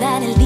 olvidar el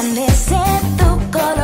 resplandece tu color.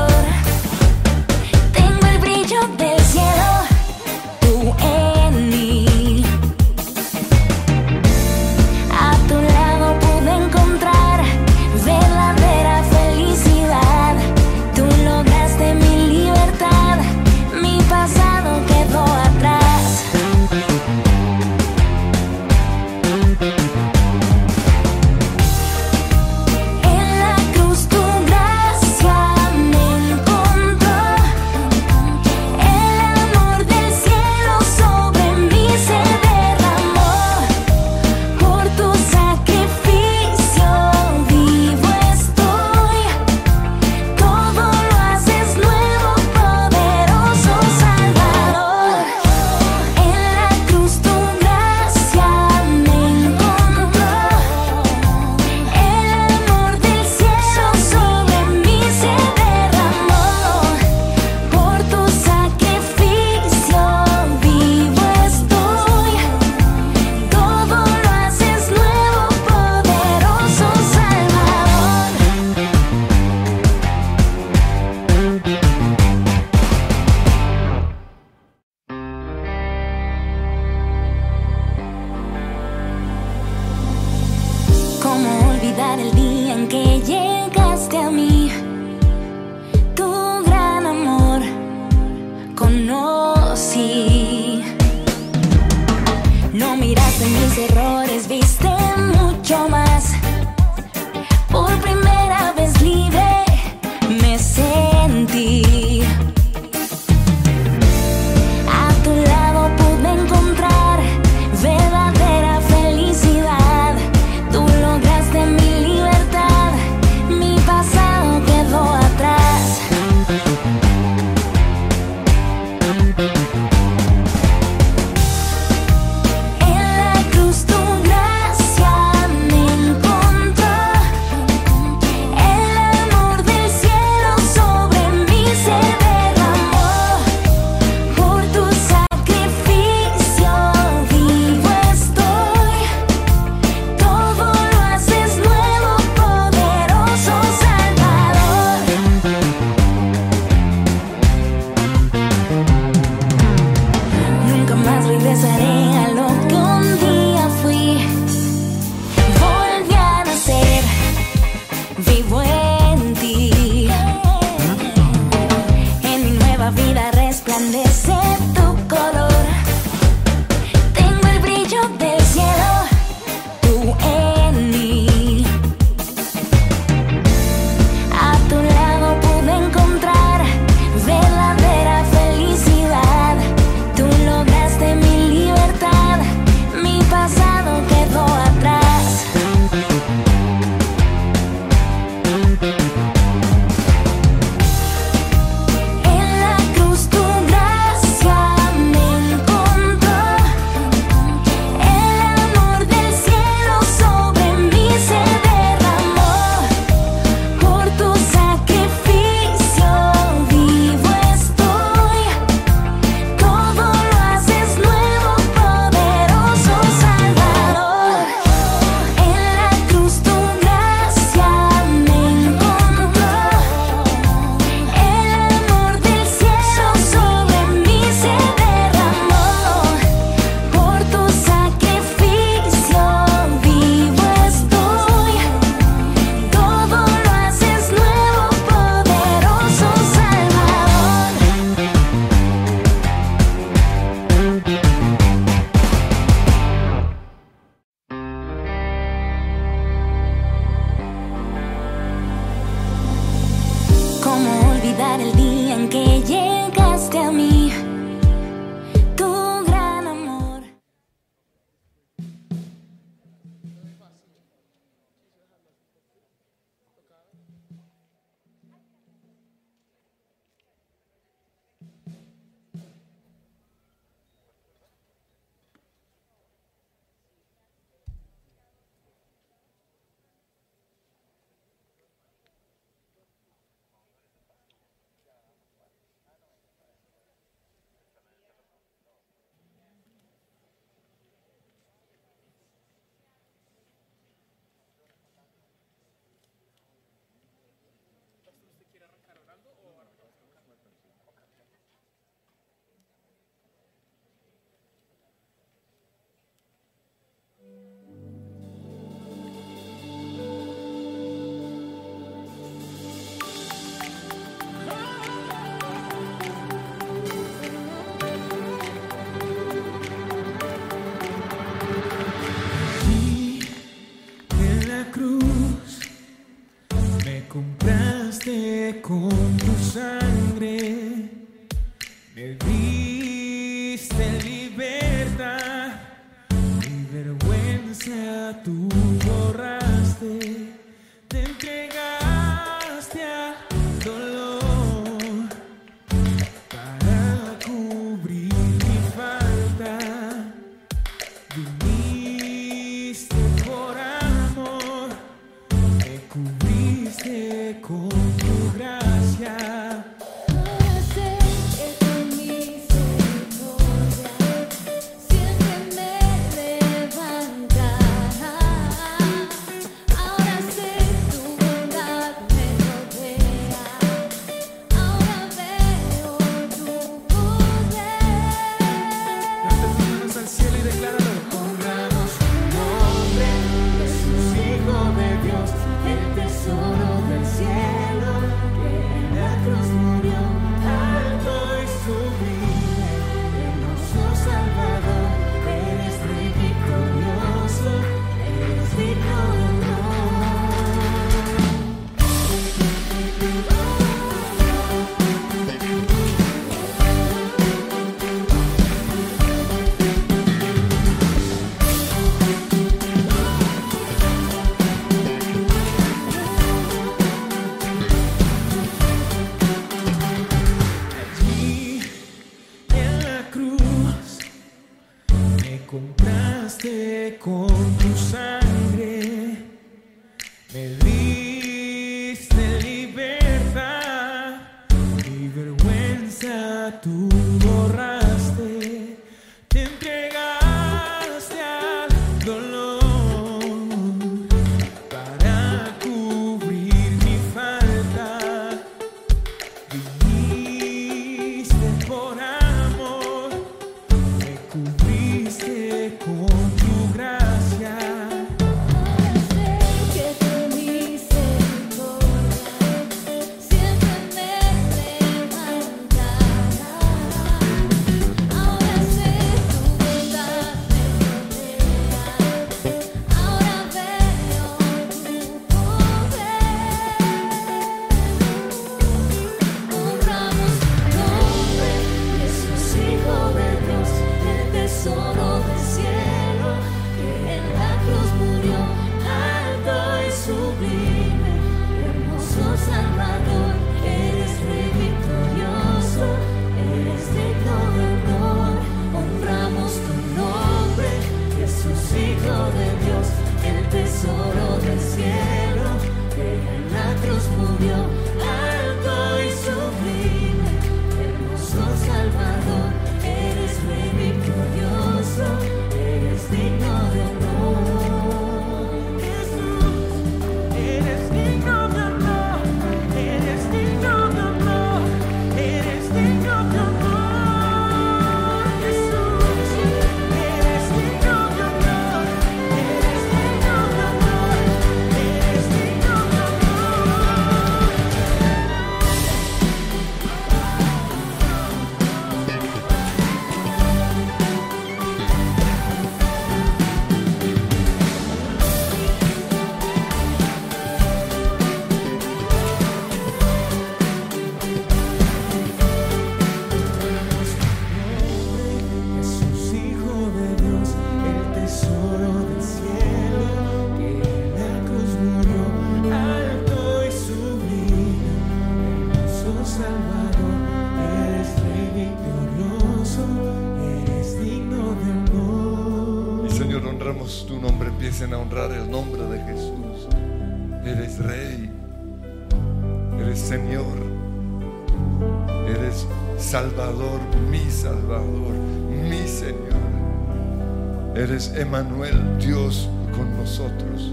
Eres Emanuel, Dios con nosotros.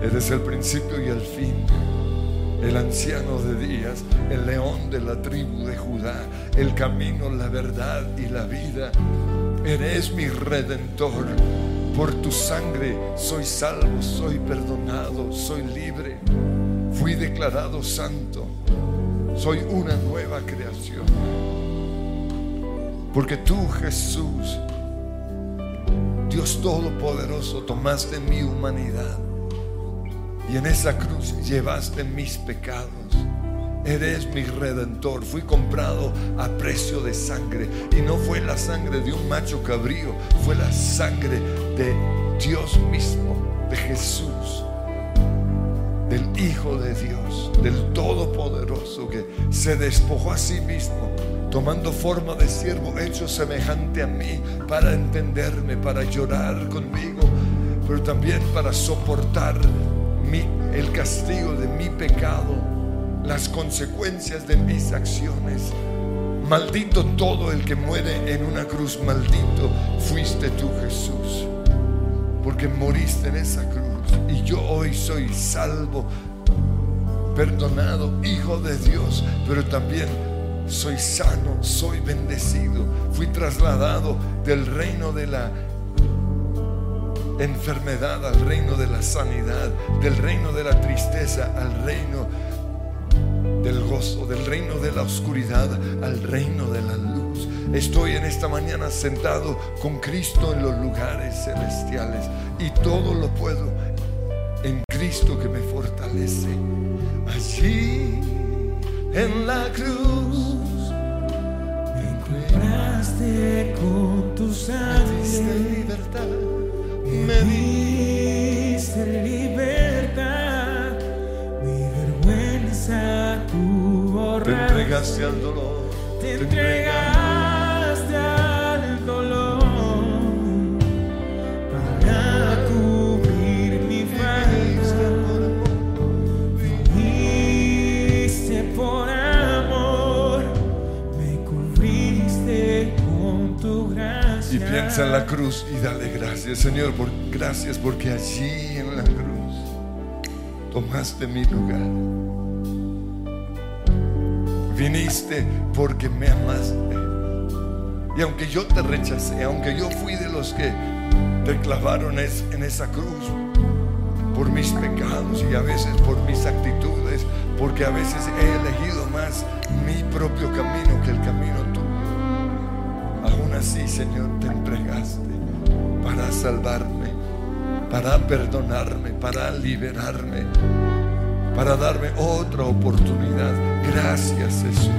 Eres el principio y el fin. El anciano de días, el león de la tribu de Judá, el camino, la verdad y la vida. Eres mi redentor. Por tu sangre soy salvo, soy perdonado, soy libre. Fui declarado santo. Soy una nueva creación. Porque tú, Jesús, Dios Todopoderoso, tomaste mi humanidad y en esa cruz llevaste mis pecados. Eres mi redentor. Fui comprado a precio de sangre. Y no fue la sangre de un macho cabrío, fue la sangre de Dios mismo, de Jesús, del Hijo de Dios, del Todopoderoso que se despojó a sí mismo tomando forma de siervo hecho semejante a mí, para entenderme, para llorar conmigo, pero también para soportar mi- el castigo de mi pecado, las consecuencias de mis acciones. Maldito todo el que muere en una cruz, maldito fuiste tú Jesús, porque moriste en esa cruz y yo hoy soy salvo, perdonado, hijo de Dios, pero también soy sano, soy bendecido, fui trasladado del reino de la enfermedad al reino de la sanidad, del reino de la tristeza al reino del gozo, del reino de la oscuridad al reino de la luz. Estoy en esta mañana sentado con Cristo en los lugares celestiales y todo lo puedo en Cristo que me fortalece. Allí en la cruz. Compraste con tu me diste sangre, libertad, me me di. diste libertad, mi vergüenza tu Te borraste, entregaste al dolor, te te entregaste en la cruz y dale gracias, Señor, gracias porque allí en la cruz tomaste mi lugar. Viniste porque me amaste. Y aunque yo te rechacé, aunque yo fui de los que te clavaron en esa cruz por mis pecados y a veces por mis actitudes, porque a veces he elegido más mi propio camino que el camino así, Señor, te entregaste para salvarme, para perdonarme, para liberarme, para darme otra oportunidad. Gracias, Jesús.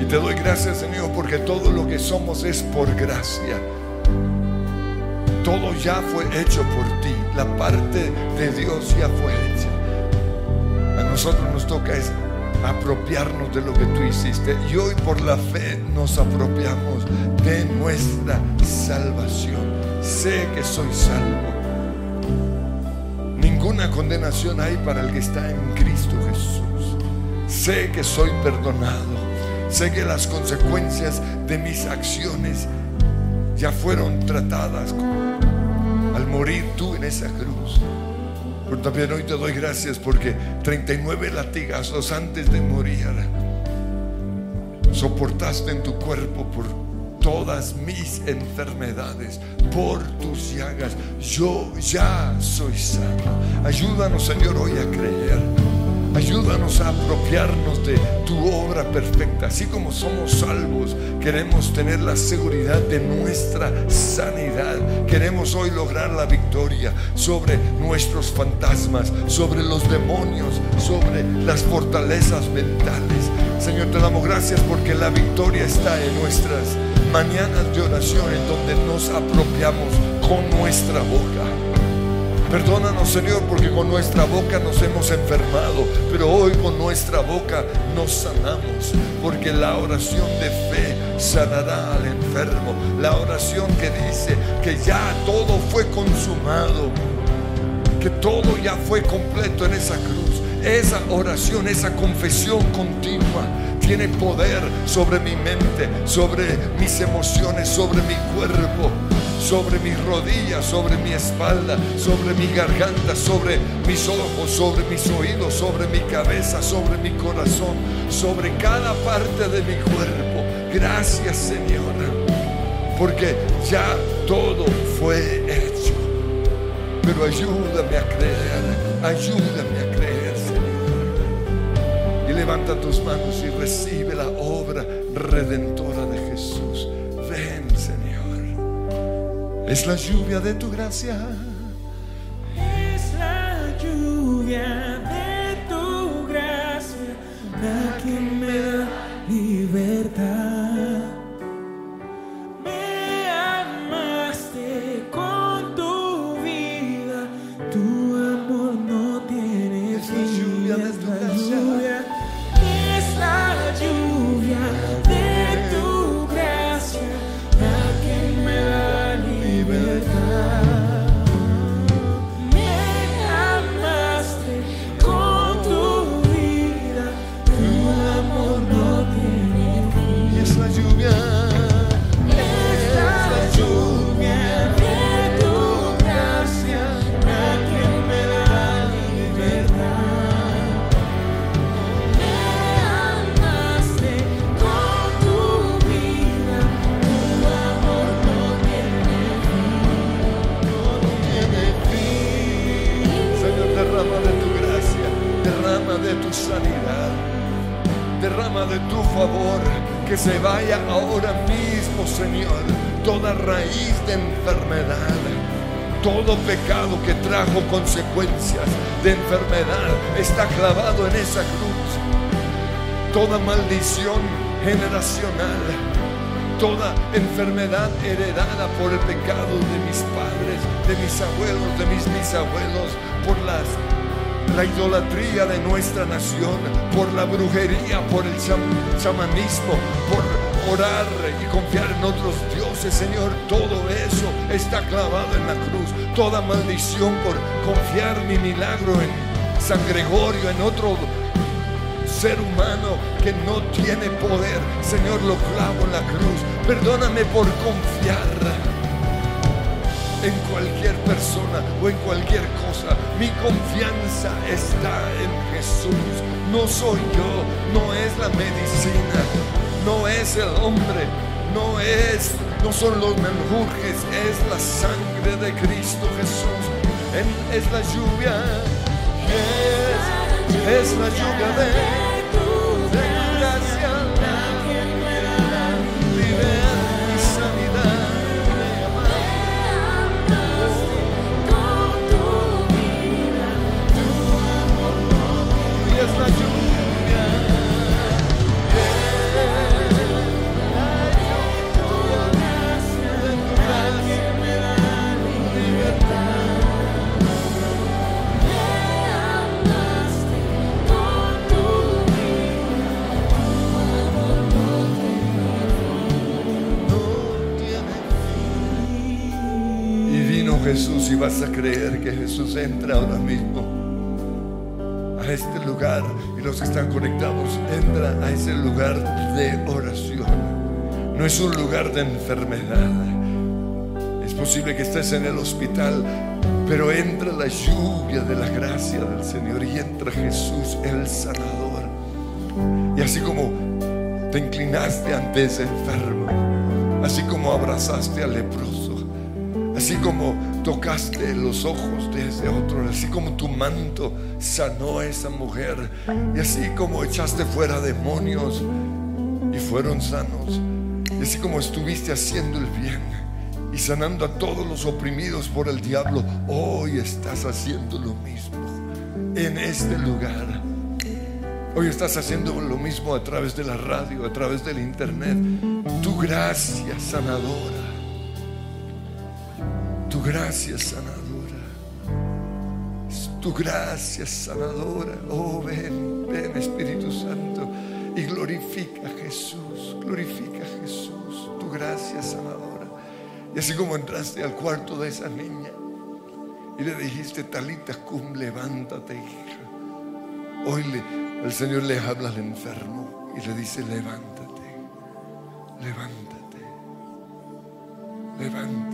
Y te doy gracias, Señor, porque todo lo que somos es por gracia. Todo ya fue hecho por ti. La parte de Dios ya fue hecha. A nosotros nos toca es apropiarnos de lo que tú hiciste. Y hoy por la fe nos apropiamos de nuestra salvación. Sé que soy salvo. Ninguna condenación hay para el que está en Cristo Jesús. Sé que soy perdonado. Sé que las consecuencias de mis acciones ya fueron tratadas al morir tú en esa cruz. Pero también hoy te doy gracias porque 39 latigazos antes de morir soportaste en tu cuerpo por todas mis enfermedades, por tus llagas. Yo ya soy sano. Ayúdanos, Señor, hoy a creer. Ayúdanos a apropiarnos de tu obra perfecta. Así como somos salvos, queremos tener la seguridad de nuestra sanidad. Queremos hoy lograr la victoria sobre nuestros fantasmas, sobre los demonios, sobre las fortalezas mentales. Señor, te damos gracias porque la victoria está en nuestras mañanas de oración, en donde nos apropiamos con nuestra boca. Perdónanos, Señor, porque con nuestra boca nos hemos enfermado, pero hoy con nuestra boca nos sanamos, porque la oración de fe sanará al enfermo. La oración que dice que ya todo fue consumado, que todo ya fue completo en esa cruz. Esa oración, esa confesión continua tiene poder sobre mi mente, sobre mis emociones, sobre mi cuerpo sobre mis rodillas, sobre mi espalda, sobre mi garganta, sobre mis ojos, sobre mis oídos, sobre mi cabeza, sobre mi corazón, sobre cada parte de mi cuerpo. Gracias Señor, porque ya todo fue hecho. Pero ayúdame a creer, ayúdame a creer Señor. Y levanta tus manos y recibe la obra redentora de Es la lluvia de tu gracia. Favor. Que se vaya ahora mismo, Señor, toda raíz de enfermedad. Todo pecado que trajo consecuencias de enfermedad está clavado en esa cruz. Toda maldición generacional, toda enfermedad heredada por el pecado de mis padres, de mis abuelos, de mis bisabuelos, por las, la idolatría de nuestra nación, por la brujería, por el cham- chamanismo, por orar y confiar en otros dioses, Señor, todo eso está clavado en la cruz. Toda maldición por confiar mi milagro en San Gregorio, en otro ser humano que no tiene poder. Señor, lo clavo en la cruz. Perdóname por confiar en cualquier persona o en cualquier cosa. Mi confianza está en Jesús. No soy yo, no es la medicina, no es el hombre, no es, no son los menjurjes, es la sangre de Cristo Jesús. Es la lluvia, es, es la lluvia de Y vas a creer que Jesús entra ahora mismo a este lugar y los que están conectados entra a ese lugar de oración. No es un lugar de enfermedad. Es posible que estés en el hospital, pero entra la lluvia de la gracia del Señor y entra Jesús el sanador. Y así como te inclinaste ante ese enfermo, así como abrazaste al leproso, así como tocaste los ojos de ese otro, así como tu manto sanó a esa mujer, y así como echaste fuera demonios y fueron sanos, y así como estuviste haciendo el bien y sanando a todos los oprimidos por el diablo, hoy estás haciendo lo mismo en este lugar. Hoy estás haciendo lo mismo a través de la radio, a través del internet. Tu gracia sanadora. Tu gracia sanadora. Tu gracia sanadora. Oh, ven, ven Espíritu Santo y glorifica a Jesús. Glorifica a Jesús. Tu gracia sanadora. Y así como entraste al cuarto de esa niña y le dijiste, Talita cum, levántate, hija. Hoy le- el Señor le habla al enfermo y le dice, levántate, levántate, levántate.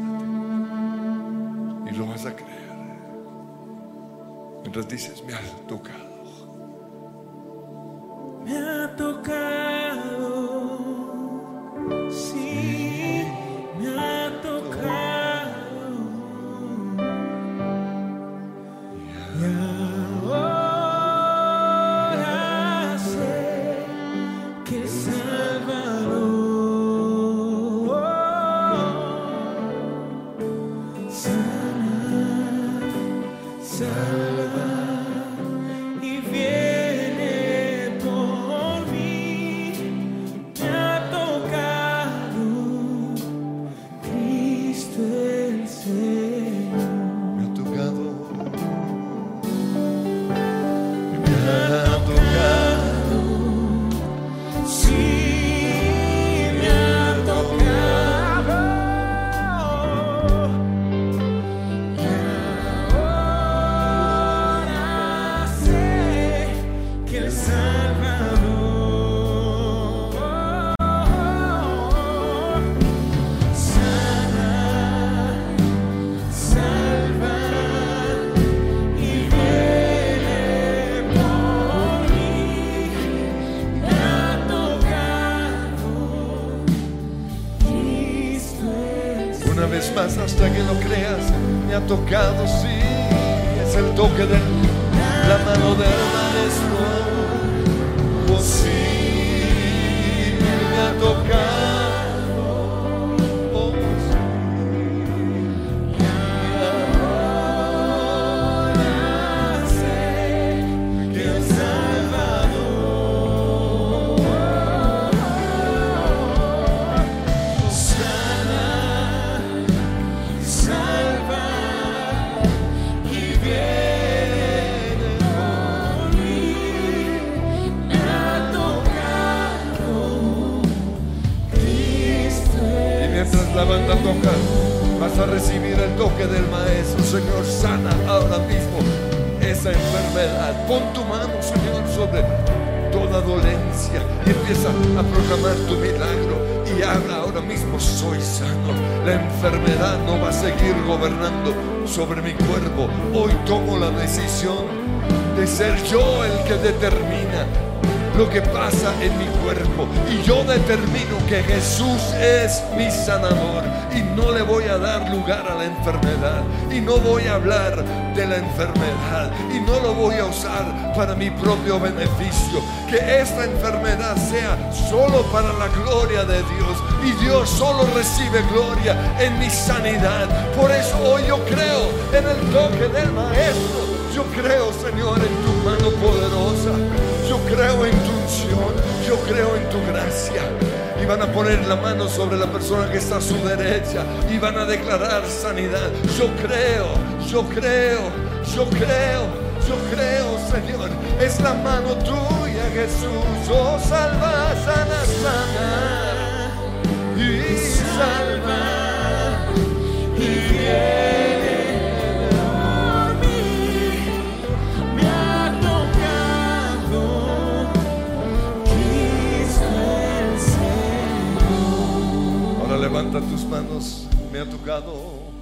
Y lo vas a creer. Mientras dices, me has tocado. Me ha tocado, sí, me ha tocado. Y que lo creas, me ha tocado, sí. Es el toque del determina lo que pasa en mi cuerpo. Y yo determino que Jesús es mi sanador. Y no le voy a dar lugar a la enfermedad. Y no voy a hablar de la enfermedad. Y no lo voy a usar para mi propio beneficio. Que esta enfermedad sea solo para la gloria de Dios. Y Dios solo recibe gloria en mi sanidad. Por eso hoy yo creo en el toque del Maestro. Yo creo, Señor, en tu mano poderosa. Yo creo en tu unción. Yo creo en tu gracia. Y van a poner la mano sobre la persona que está a su derecha. Y van a declarar sanidad. Yo creo, yo creo, yo creo, yo creo, Señor. Es la mano tuya, Jesús. Oh, salva, sana, sana. Y salva. Me ha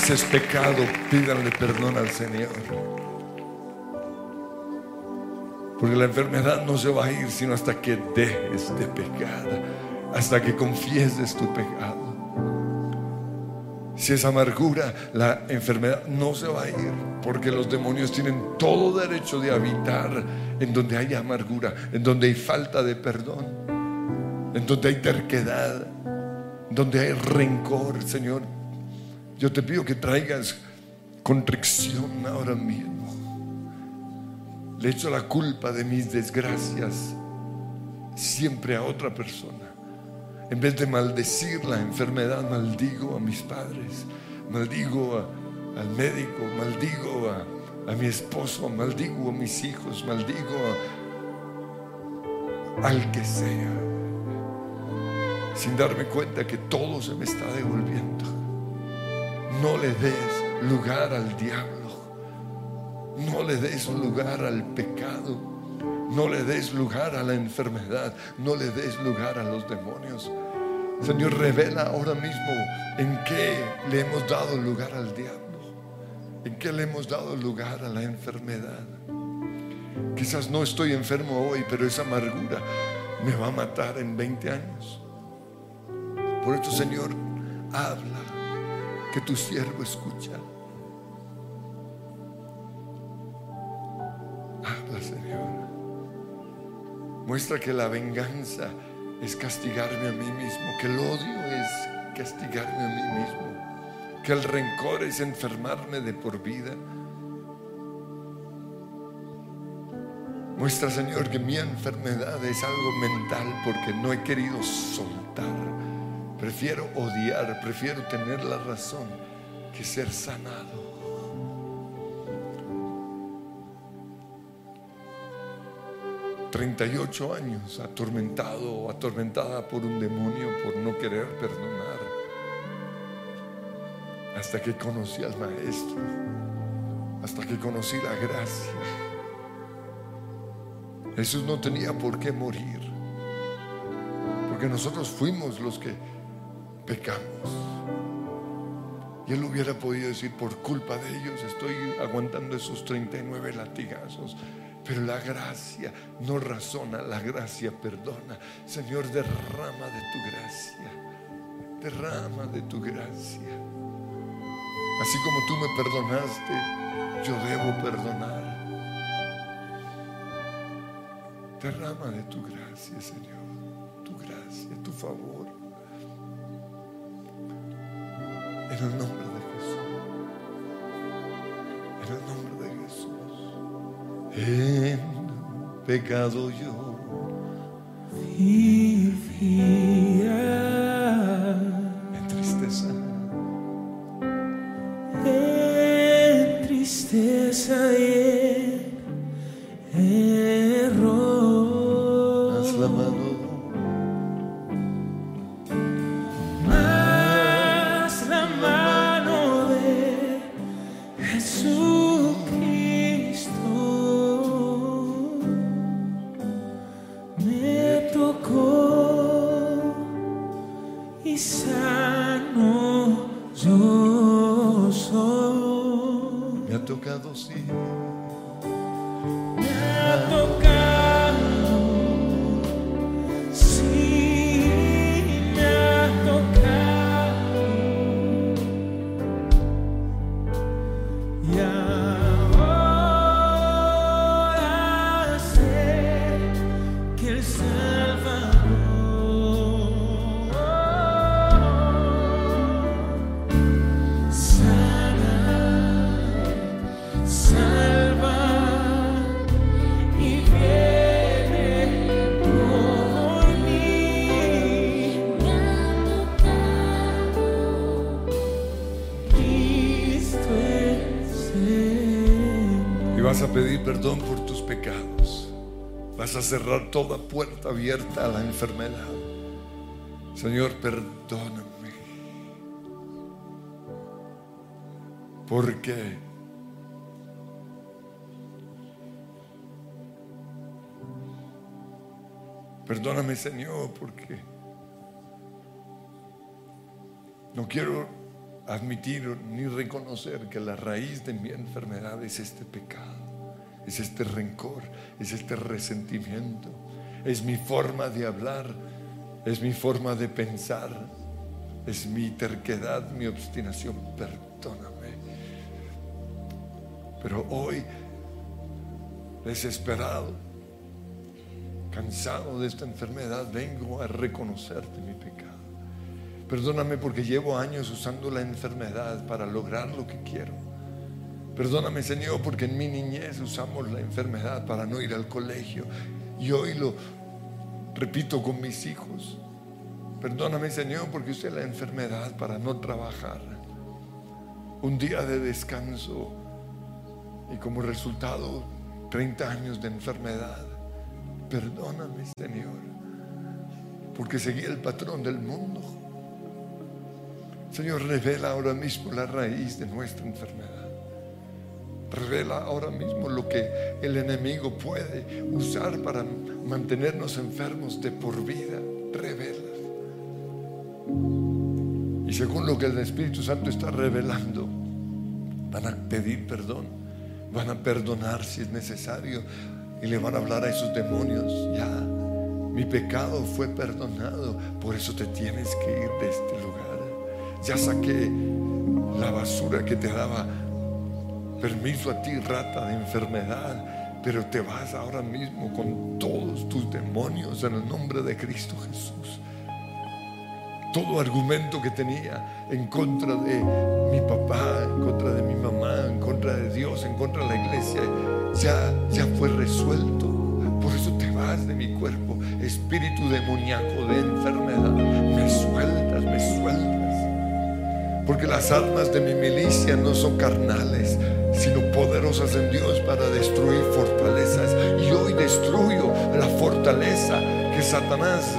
raíz es pecado, pídanle perdón al Señor. Porque la enfermedad no se va a ir sino hasta que dejes de pecar, hasta que confieses tu pecado. Si es amargura, la enfermedad no se va a ir, porque los demonios tienen todo derecho de habitar en donde hay amargura, en donde hay falta de perdón, en donde hay terquedad, donde hay rencor, Señor. Yo te pido que traigas contrición ahora mismo. Le echo la culpa de mis desgracias siempre a otra persona. En vez de maldecir la enfermedad, maldigo a mis padres, maldigo a- al médico, maldigo a, mi esposo, maldigo a mis hijos, maldigo al que sea, sin darme cuenta que todo se me está devolviendo. No le des lugar al diablo. No le des lugar al pecado. No le des lugar a la enfermedad. No le des lugar a los demonios. Señor, revela ahora mismo en qué le hemos dado lugar al diablo. En qué le hemos dado lugar a la enfermedad. Quizás no estoy enfermo hoy, pero esa amargura me va a matar en 20 años. Por eso, Señor, habla, que tu siervo escucha. Habla, Señor. Muestra que la venganza es castigarme a mí mismo, que el odio es castigarme a mí mismo, que el rencor es enfermarme de por vida. Muestra, Señor, que mi enfermedad es algo mental porque no he querido soltar, Prefiero odiar, prefiero tener la razón que ser sanado. ...38 años atormentado o atormentada por un demonio por no querer perdonar... ...hasta que conocí al Maestro... ...hasta que conocí la gracia... Jesús no tenía por qué morir... ...porque nosotros fuimos los que pecamos... Y él hubiera podido decir, por culpa de ellos estoy aguantando esos 39 latigazos. Pero la gracia no razona, la gracia perdona. Señor, derrama de tu gracia. Derrama de tu gracia. Así como tú me perdonaste, yo debo perdonar. Derrama de tu gracia, Señor. Tu gracia, tu favor. En el nombre de Jesús. En el nombre de Jesús. En pecado yo en tristeza. En tristeza perdón por tus pecados. Vas a cerrar toda puerta abierta a la enfermedad. Señor, perdóname. Porque Perdóname, Señor, porque no quiero admitir ni reconocer que la raíz de mi enfermedad es este pecado, es este rencor, es este resentimiento, es mi forma de hablar, es mi forma de pensar, es mi terquedad, mi obstinación. Perdóname. Pero hoy, desesperado, cansado de esta enfermedad, vengo a reconocerte mi pecado. Perdóname porque llevo años usando la enfermedad para lograr lo que quiero. Perdóname, Señor, porque en mi niñez usamos la enfermedad para no ir al colegio. Y hoy lo repito con mis hijos. Perdóname, Señor, porque usé la enfermedad para no trabajar. Un día de descanso y como resultado 30 años de enfermedad. Perdóname, Señor, porque seguí el patrón del mundo. Señor, revela ahora mismo la raíz de nuestra enfermedad. Revela ahora mismo lo que el enemigo puede usar para mantenernos enfermos de por vida. Revela. Y según lo que el Espíritu Santo está revelando, van a pedir perdón, van a perdonar si es necesario y le van a hablar a esos demonios. Ya, mi pecado fue perdonado, por eso te tienes que ir de este lugar. Ya saqué la basura que te daba permiso a ti, rata de enfermedad, pero te vas ahora mismo con todos tus demonios en el nombre de Cristo Jesús. Todo argumento que tenía en contra de mi papá, en contra de mi mamá, en contra de Dios, en contra de la iglesia, ya, ya fue resuelto. Por eso te vas de mi cuerpo espíritu demoníaco de enfermedad. Me sueltas, me sueltas. Porque las armas de mi milicia no son carnales, sino poderosas en Dios para destruir fortalezas. Y hoy destruyo la fortaleza que Satanás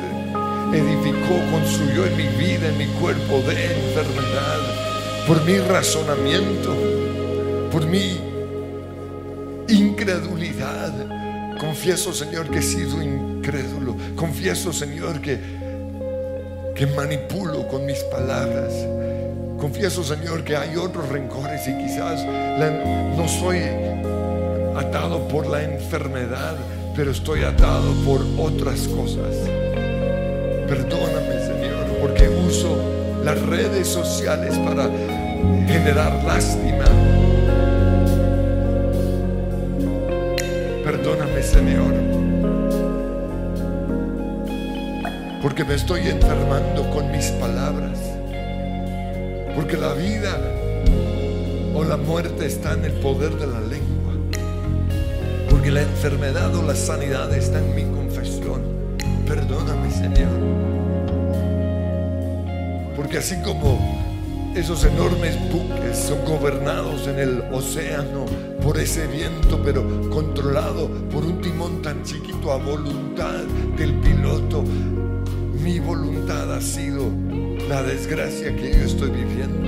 edificó, construyó en mi vida, en mi cuerpo de enfermedad, por mi razonamiento, por mi incredulidad. Confieso, Señor, que he sido incrédulo. Confieso, Señor, que, que manipulo con mis palabras. Confieso, Señor, que hay otros rencores y quizás no soy atado por la enfermedad, pero estoy atado por otras cosas. Perdóname, Señor, porque uso las redes sociales para generar lástima. Perdóname, Señor, porque me estoy enfermando con mis palabras. Porque la vida o la muerte está en el poder de la lengua. Porque la enfermedad o la sanidad está en mi confesión. Perdóname, Señor. Porque así como esos enormes buques son gobernados en el océano por ese viento, pero controlado por un timón tan chiquito a voluntad del piloto, mi voluntad ha sido la desgracia que yo estoy viviendo.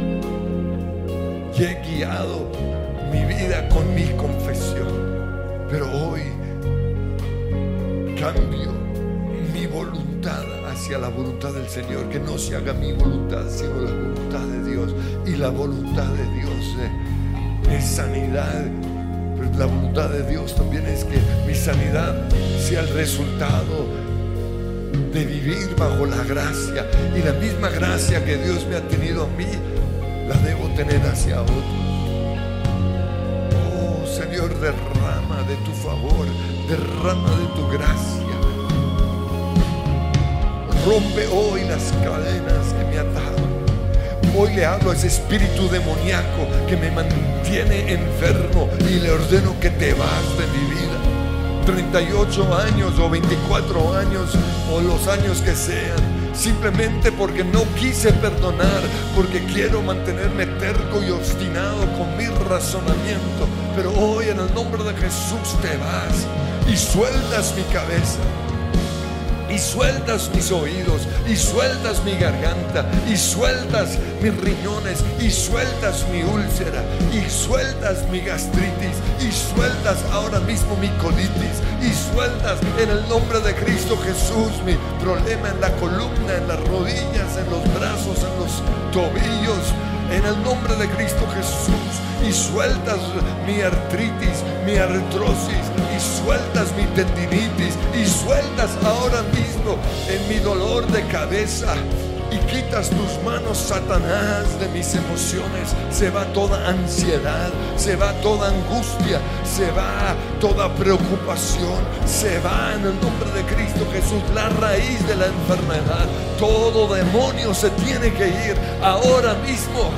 Y he guiado mi vida con mi confesión. Pero hoy cambio mi voluntad hacia la voluntad del Señor. Que no se haga mi voluntad, sino la voluntad de Dios. Y la voluntad de Dios eh, es sanidad. Pero la voluntad de Dios también es que mi sanidad sea el resultado de vivir bajo la gracia. Y la misma gracia que Dios me ha tenido a mí, la debo tener hacia otros. Oh Señor, derrama de tu favor, derrama de tu gracia. Rompe hoy las cadenas que me ataban. Hoy le hablo a ese espíritu demoníaco que me mantiene enfermo y le ordeno que te vas de mi vida. 38 años o 24 años o los años que sean, simplemente porque no quise perdonar, porque quiero mantenerme terco y obstinado con mi razonamiento. Pero hoy en el nombre de Jesús te vas y sueltas mi cabeza y sueltas mis oídos, y sueltas mi garganta, y sueltas mis riñones, y sueltas mi úlcera, y sueltas mi gastritis, y sueltas ahora mismo mi colitis, y sueltas en el nombre de Cristo Jesús mi problema en la columna, en las rodillas, en los brazos, en los tobillos. En el nombre de Cristo Jesús y sueltas mi artritis, mi artrosis y sueltas mi tendinitis y sueltas ahora mismo en mi dolor de cabeza y quitas tus manos, Satanás, de mis emociones. Se va toda ansiedad, se va toda angustia, se va toda preocupación, se va en el nombre de Cristo Jesús, la raíz de la enfermedad. Todo demonio se tiene que ir ahora mismo.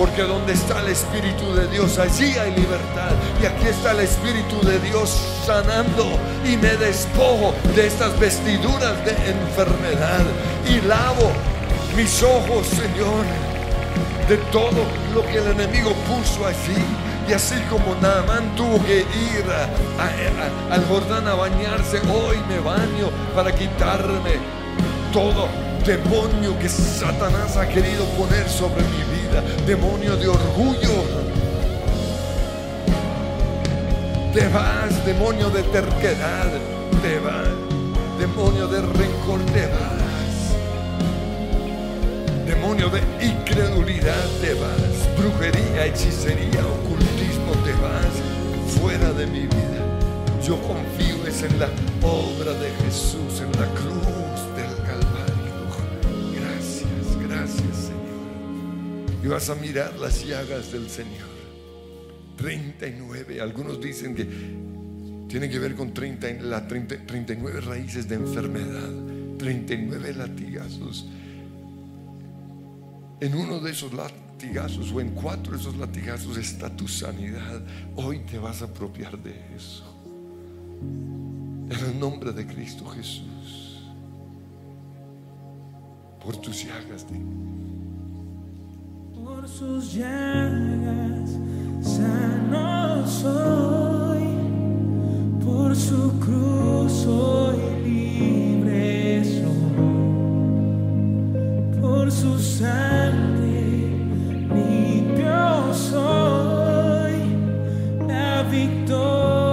Porque donde está el Espíritu de Dios, allí hay libertad. Y aquí está el Espíritu de Dios sanando. Y me despojo de estas vestiduras de enfermedad. Y lavo mis ojos, Señor, de todo lo que el enemigo puso allí. Y así como Naamán tuvo que ir al Jordán a bañarse, hoy me baño para quitarme todo demonio que Satanás ha querido poner sobre mi vida, demonio de orgullo. Te vas, demonio de terquedad, te vas, demonio de rencor, te vas, demonio de incredulidad, te vas, brujería, hechicería, ocultismo, te vas fuera de mi vida. Yo confío es en la obra de Jesús, en la cruz Y vas a mirar las llagas del Señor. 39, algunos dicen que tiene que ver con 30, la 30 39 raíces de enfermedad, 39 latigazos. En uno de esos latigazos o en cuatro de esos latigazos está tu sanidad. Hoy te vas a apropiar de eso. En el nombre de Cristo Jesús. por tus llagas. di. Sus llagas sano soy, por su cruz soy libre soy, por su sangre limpio soy, la victoria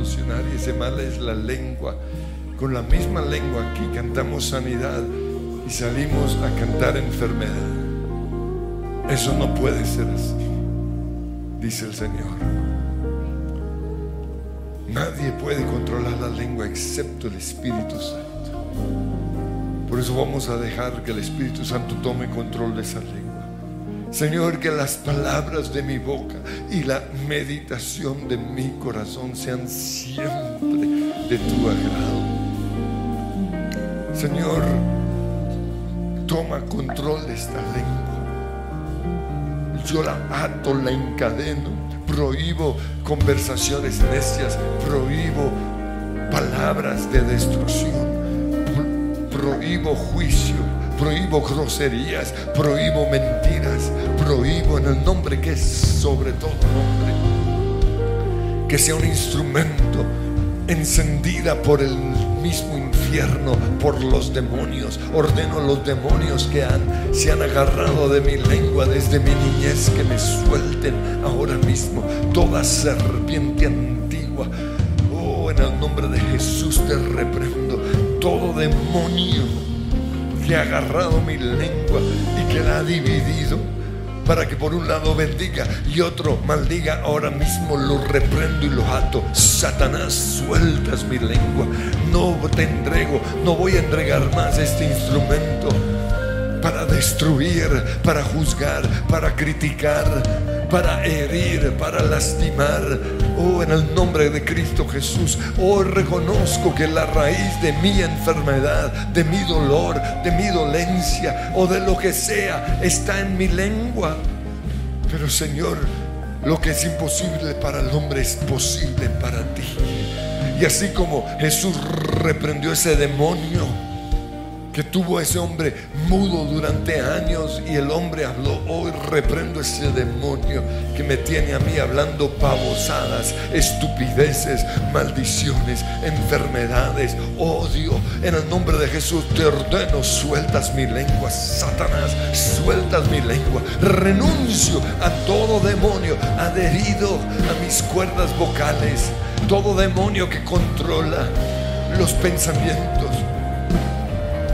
y ese mal es la lengua. Con la misma lengua aquí cantamos sanidad y salimos a cantar enfermedad. Eso no puede ser así, dice el Señor. Nadie puede controlar la lengua excepto el Espíritu Santo. Por eso vamos a dejar que el Espíritu Santo tome control de esa lengua. Señor, que las palabras de mi boca y la meditación de mi corazón sean siempre de tu agrado. Señor, toma control de esta lengua. Yo la ato, la encadeno, prohíbo conversaciones necias, prohíbo palabras de destrucción, prohíbo juicio, prohíbo groserías, prohíbo mentiras, prohíbo en el nombre que es sobre todo nombre, que sea un instrumento encendida por el mismo infierno, por los demonios. Ordeno a los demonios que han, se han agarrado de mi lengua desde mi niñez que me suelten ahora mismo toda serpiente antigua. Oh, en el nombre de Jesús te reprendo todo demonio que ha agarrado mi lengua y que la ha dividido para que por un lado bendiga y otro maldiga. Ahora mismo lo reprendo y lo ato. Satanás, sueltas mi lengua. No te entrego, no voy a entregar más este instrumento para destruir, para juzgar, para criticar, para herir, para lastimar. Oh, en el nombre de Cristo Jesús, oh, reconozco que la raíz de mi enfermedad, de mi dolor, de mi dolencia o de lo que sea está en mi lengua. Pero Señor, lo que es imposible para el hombre es posible para ti. Y así como Jesús reprendió ese demonio, que tuvo ese hombre mudo durante años y el hombre habló, hoy reprendo ese demonio que me tiene a mí hablando pavosadas, estupideces, maldiciones, enfermedades, odio. En el nombre de Jesús te ordeno, sueltas mi lengua, Satanás, sueltas mi lengua. Renuncio a todo demonio adherido a mis cuerdas vocales, todo demonio que controla los pensamientos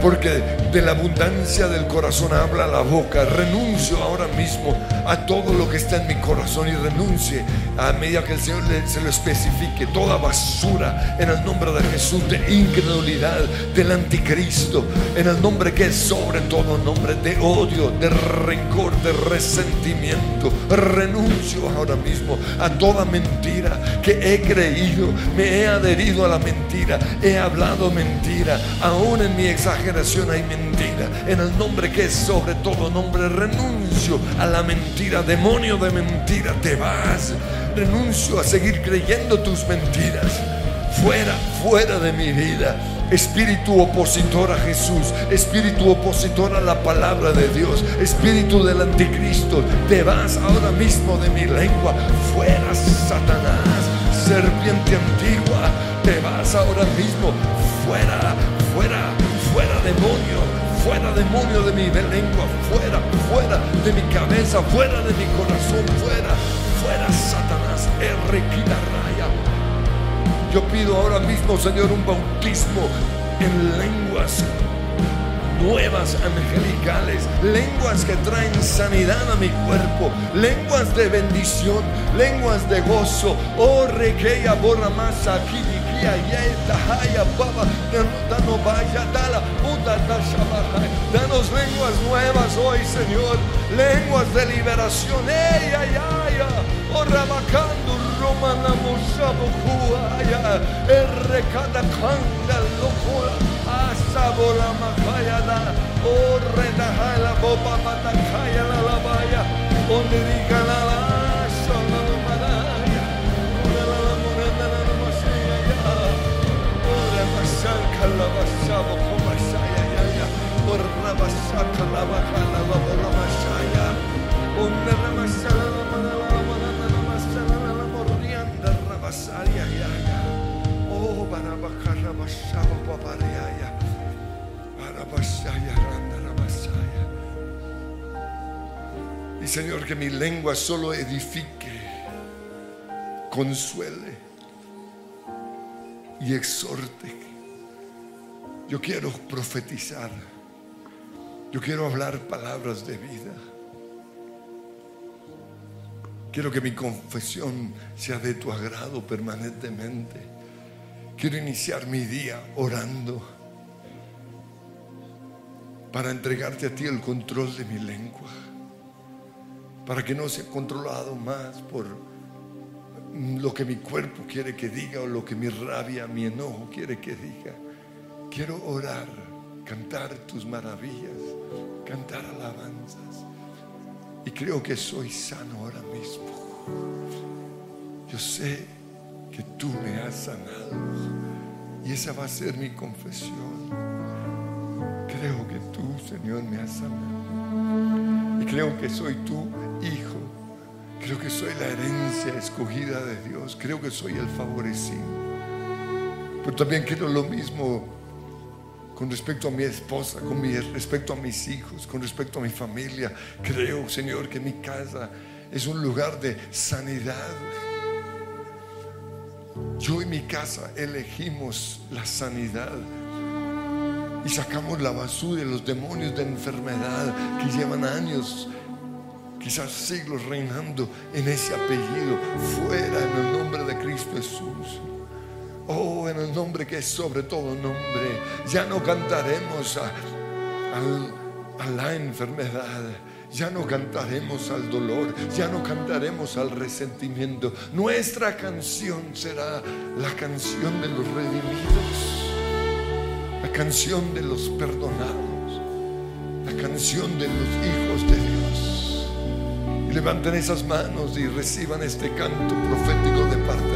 porque de la abundancia del corazón habla la boca. Renuncio ahora mismo a todo lo que está en mi corazón y renuncie a medida que el Señor se lo especifique. Toda basura en el nombre de Jesús de incredulidad, del anticristo, en el nombre que es sobre todo nombre de odio, de rencor, de resentimiento. Renuncio ahora mismo a toda mentira que he creído, me he adherido a la mentira, he hablado mentira, aún en mi exageración hay mentira. En el nombre que es sobre todo nombre, renuncio a la mentira. Demonio de mentira, te vas. Renuncio a seguir creyendo tus mentiras. Fuera, fuera de mi vida. Espíritu opositor a Jesús, espíritu opositor a la palabra de Dios, espíritu del anticristo, te vas ahora mismo de mi lengua. Fuera, Satanás, serpiente antigua, te vas ahora mismo. Fuera, fuera, fuera demonio, fuera demonio de mi lengua, fuera, fuera de mi cabeza, fuera de mi corazón, fuera, fuera Satanás, raya. Yo pido ahora mismo, Señor, un bautismo en lenguas nuevas angelicales, lenguas que traen sanidad a mi cuerpo, lenguas de bendición, lenguas de gozo. Oh, requeya borra más aquí Danos lenguas nuevas hoy, Señor. Lenguas de liberación. Ey, ay, ay, oh, ramacando, romana, mosabocuaya. Errecada, canda, locura. Asabola, macayada. Oh, redaja, la boba, matacaya, la lavaya. Donde diga la Y Señor, que mi lengua solo edifique, consuele y exhorte. Yo quiero profetizar. Yo quiero hablar palabras de vida. Quiero que mi confesión sea de tu agrado permanentemente. Quiero iniciar mi día orando para entregarte a ti el control de mi lengua, para que no sea controlado más por lo que mi cuerpo quiere que diga o lo que mi rabia, mi enojo quiere que diga. Quiero orar, cantar tus maravillas, cantar alabanzas. Y creo que soy sano ahora mismo. Yo sé que tú me has sanado. Y esa va a ser mi confesión. Creo que tú, Señor, me has sanado. Y creo que soy tu hijo. Creo que soy la herencia escogida de Dios. Creo que soy el favorecido. Pero también quiero lo mismo con respecto a mi esposa, con respecto a mis hijos, con respecto a mi familia. Creo, Señor, que mi casa es un lugar de sanidad. Yo y mi casa elegimos la sanidad y sacamos la basura de los demonios de enfermedad que llevan años, quizás siglos reinando en ese apellido, fuera en el nombre de Cristo Jesús. Oh, en el nombre que es sobre todo nombre. Ya no cantaremos a, la enfermedad. Ya no cantaremos al dolor. Ya no cantaremos al resentimiento. Nuestra canción será la canción de los redimidos. La canción de los perdonados. La canción de los hijos de Dios. Y levanten esas manos y reciban este canto profético de parte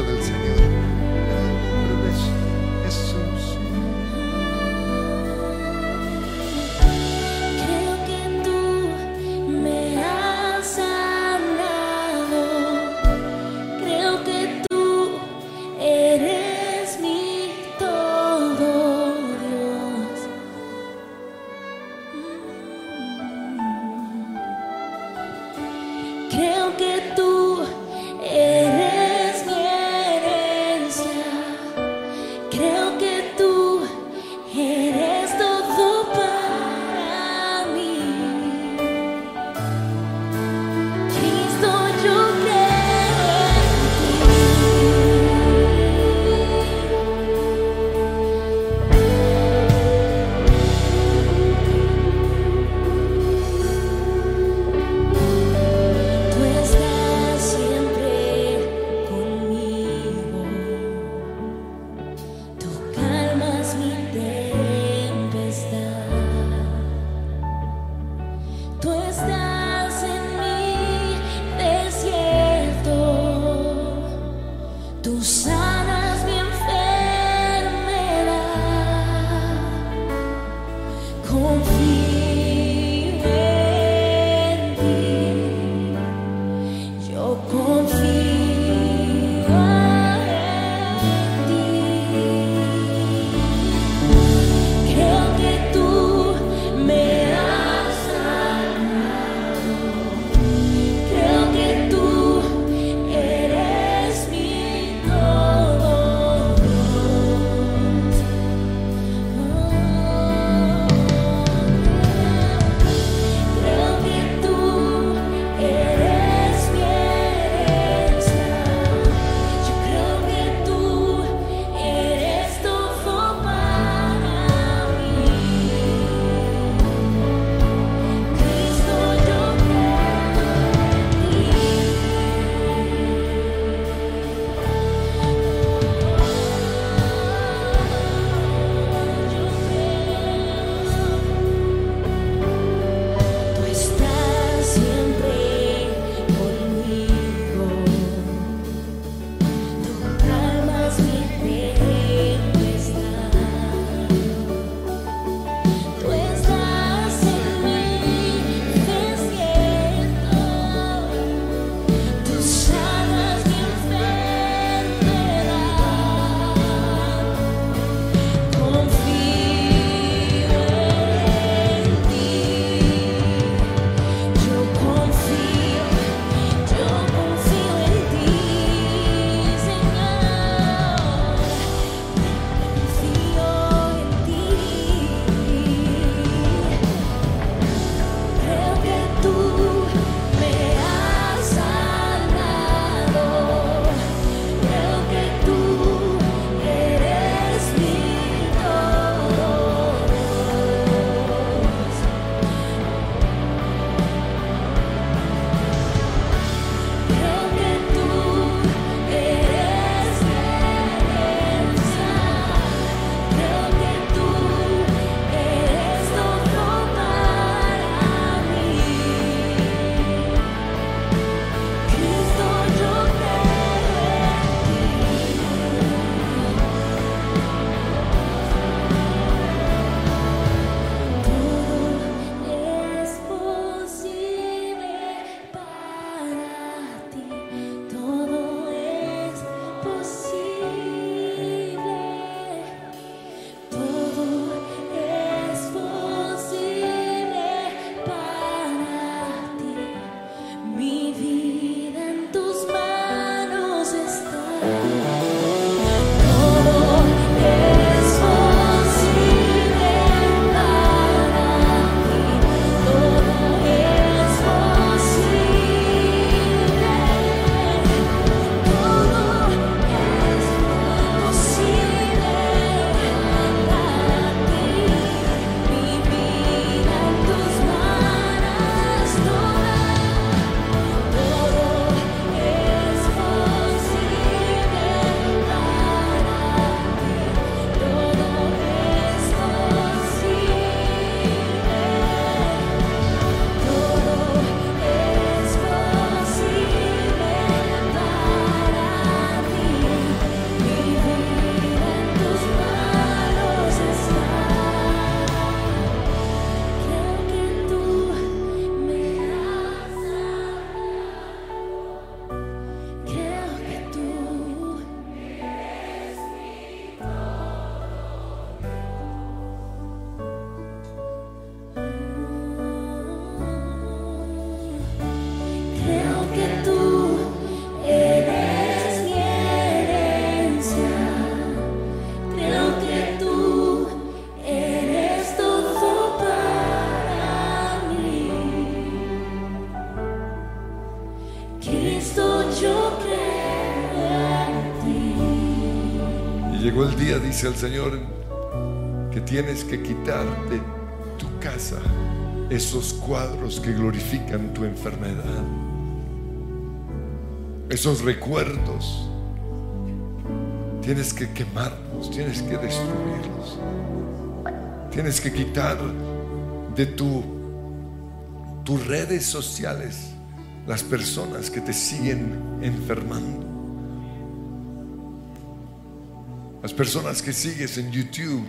dice el Señor, que tienes que quitar de tu casa esos cuadros que glorifican tu enfermedad. Esos recuerdos. Tienes que quemarlos, tienes que destruirlos. Tienes que quitar de tu tus redes sociales las personas que te siguen enfermando. Las personas que sigues en YouTube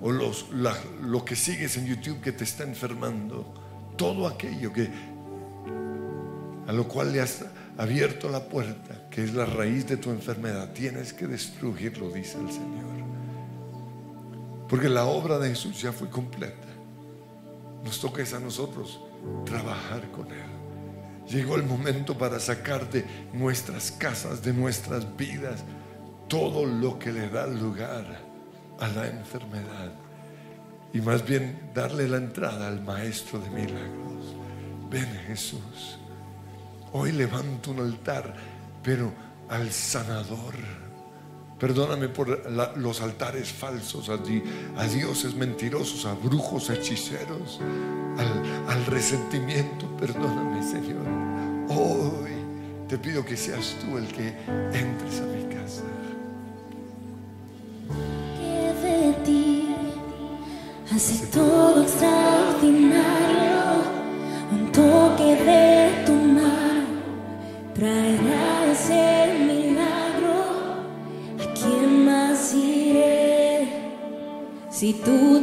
o los, la- lo que sigues en YouTube que te está enfermando. Todo aquello que a lo cual le has abierto la puerta, que es la raíz de tu enfermedad, tienes que destruirlo, dice el Señor. Porque la obra de Jesús ya fue completa. Nos toca a nosotros trabajar con Él. Llegó el momento para sacar de nuestras casas, de nuestras vidas, todo lo que le da lugar a la enfermedad. Y más bien darle la entrada al Maestro de Milagros. Ven Jesús. Hoy levanto un altar, pero al sanador. Perdóname por los altares falsos a, di- a dioses mentirosos, a brujos, hechiceros, al resentimiento. Perdóname, Señor. Hoy te pido que seas tú el que entres a mi casa. Hace todo extraordinario. Un toque de tu mano traerá ese milagro. ¿A quién más iré si tú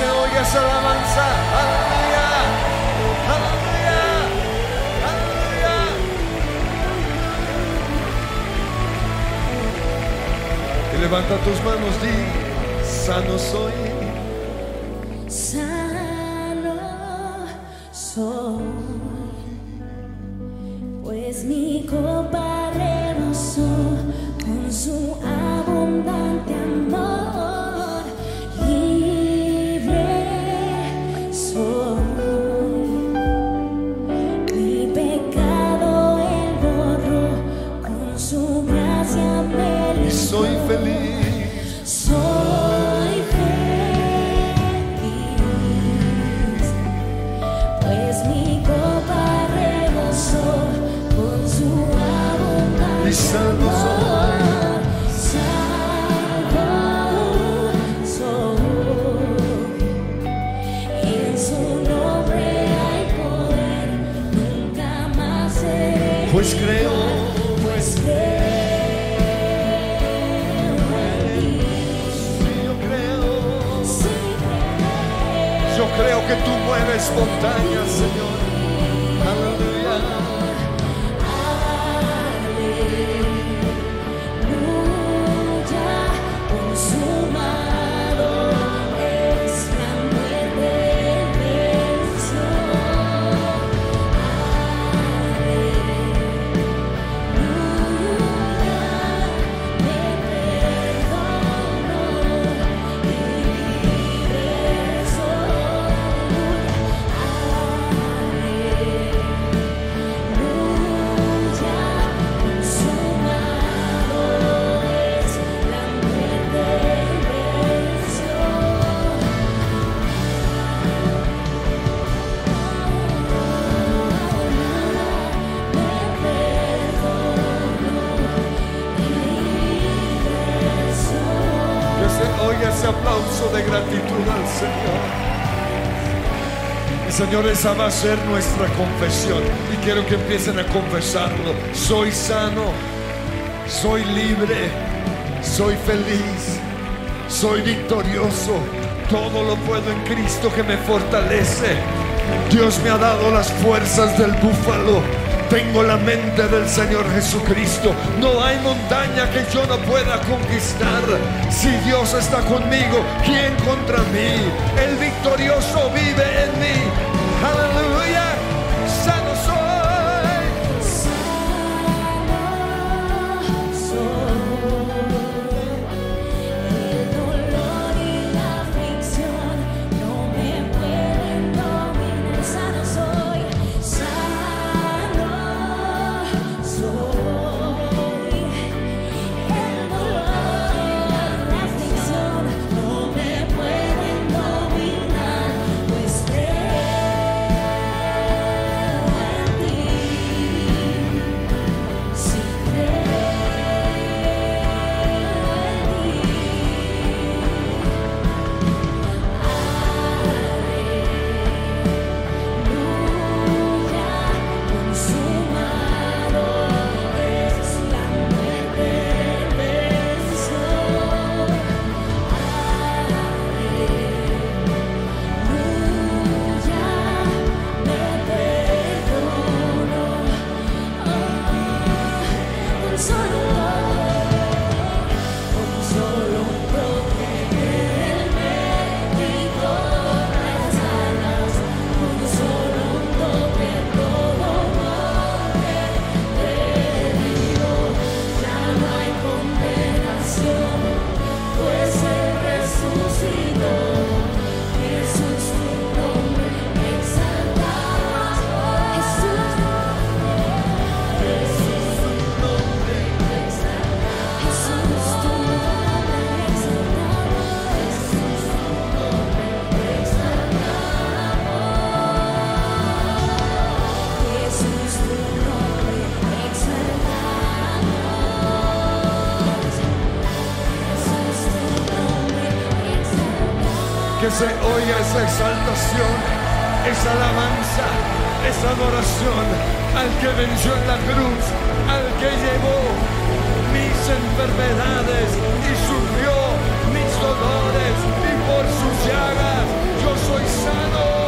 esa alabanza. Aleluya. Aleluya. Aleluya. Y levanta tus manos, di, sano soy. Sano soy, pues mi copa rebosó con su abundante montanhas, Senhor. Señor. Señor, esa va a ser nuestra confesión. Y quiero que empiecen a confesarlo. Soy sano, soy libre, soy feliz, soy victorioso. Todo lo puedo en Cristo que me fortalece. Dios me ha dado las fuerzas del búfalo. Tengo la mente del Señor Jesucristo. No hay montaña que yo no pueda conquistar. Si Dios está conmigo, ¿quién contra mí? El victorioso vive en mí. Que se oiga esa exaltación, esa alabanza, esa adoración al que venció en la cruz, al que llevó mis enfermedades y sufrió mis dolores y por sus llagas yo soy sano.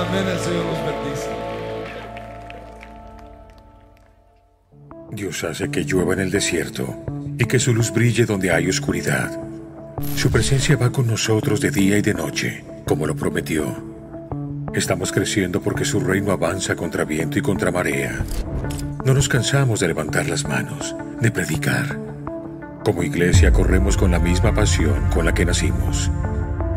Amén, Señor los bendice. Dios hace que llueva en el desierto y que su luz brille donde hay oscuridad. Su presencia va con nosotros de día y de noche, como lo prometió. Estamos creciendo porque su reino avanza contra viento y contra marea. No nos cansamos de levantar las manos, de predicar. Como iglesia corremos con la misma pasión con la que nacimos.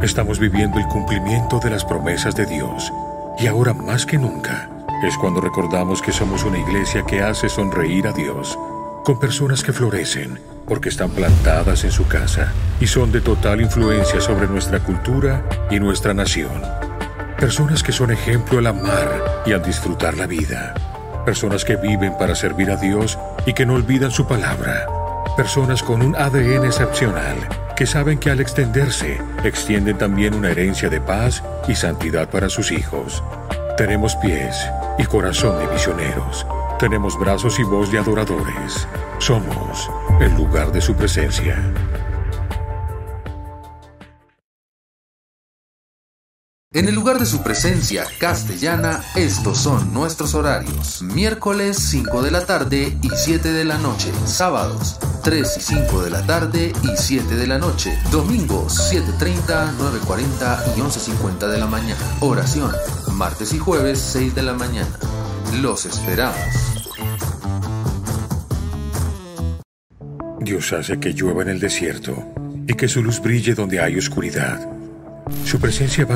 Estamos viviendo el cumplimiento de las promesas de Dios y ahora más que nunca es cuando recordamos que somos una iglesia que hace sonreír a Dios, con personas que florecen porque están plantadas en su casa y son de total influencia sobre nuestra cultura y nuestra nación. Personas que son ejemplo al amar y al disfrutar la vida. Personas que viven para servir a Dios y que no olvidan su palabra. Personas con un ADN excepcional que saben que al extenderse extienden también una herencia de paz y santidad para sus hijos. Tenemos pies y corazón de misioneros. Tenemos brazos y voz de adoradores. Somos el lugar de su presencia. En el lugar de su presencia castellana, estos son nuestros horarios. Miércoles 5 de la tarde y 7 de la noche. Sábados 3 y 5 de la tarde y 7 de la noche. Domingos 7.30, 9.40 y 11.50 de la mañana. Oración. Martes y jueves 6 de la mañana. Los esperamos. Dios hace que llueva en el desierto y que su luz brille donde hay oscuridad. Su presencia va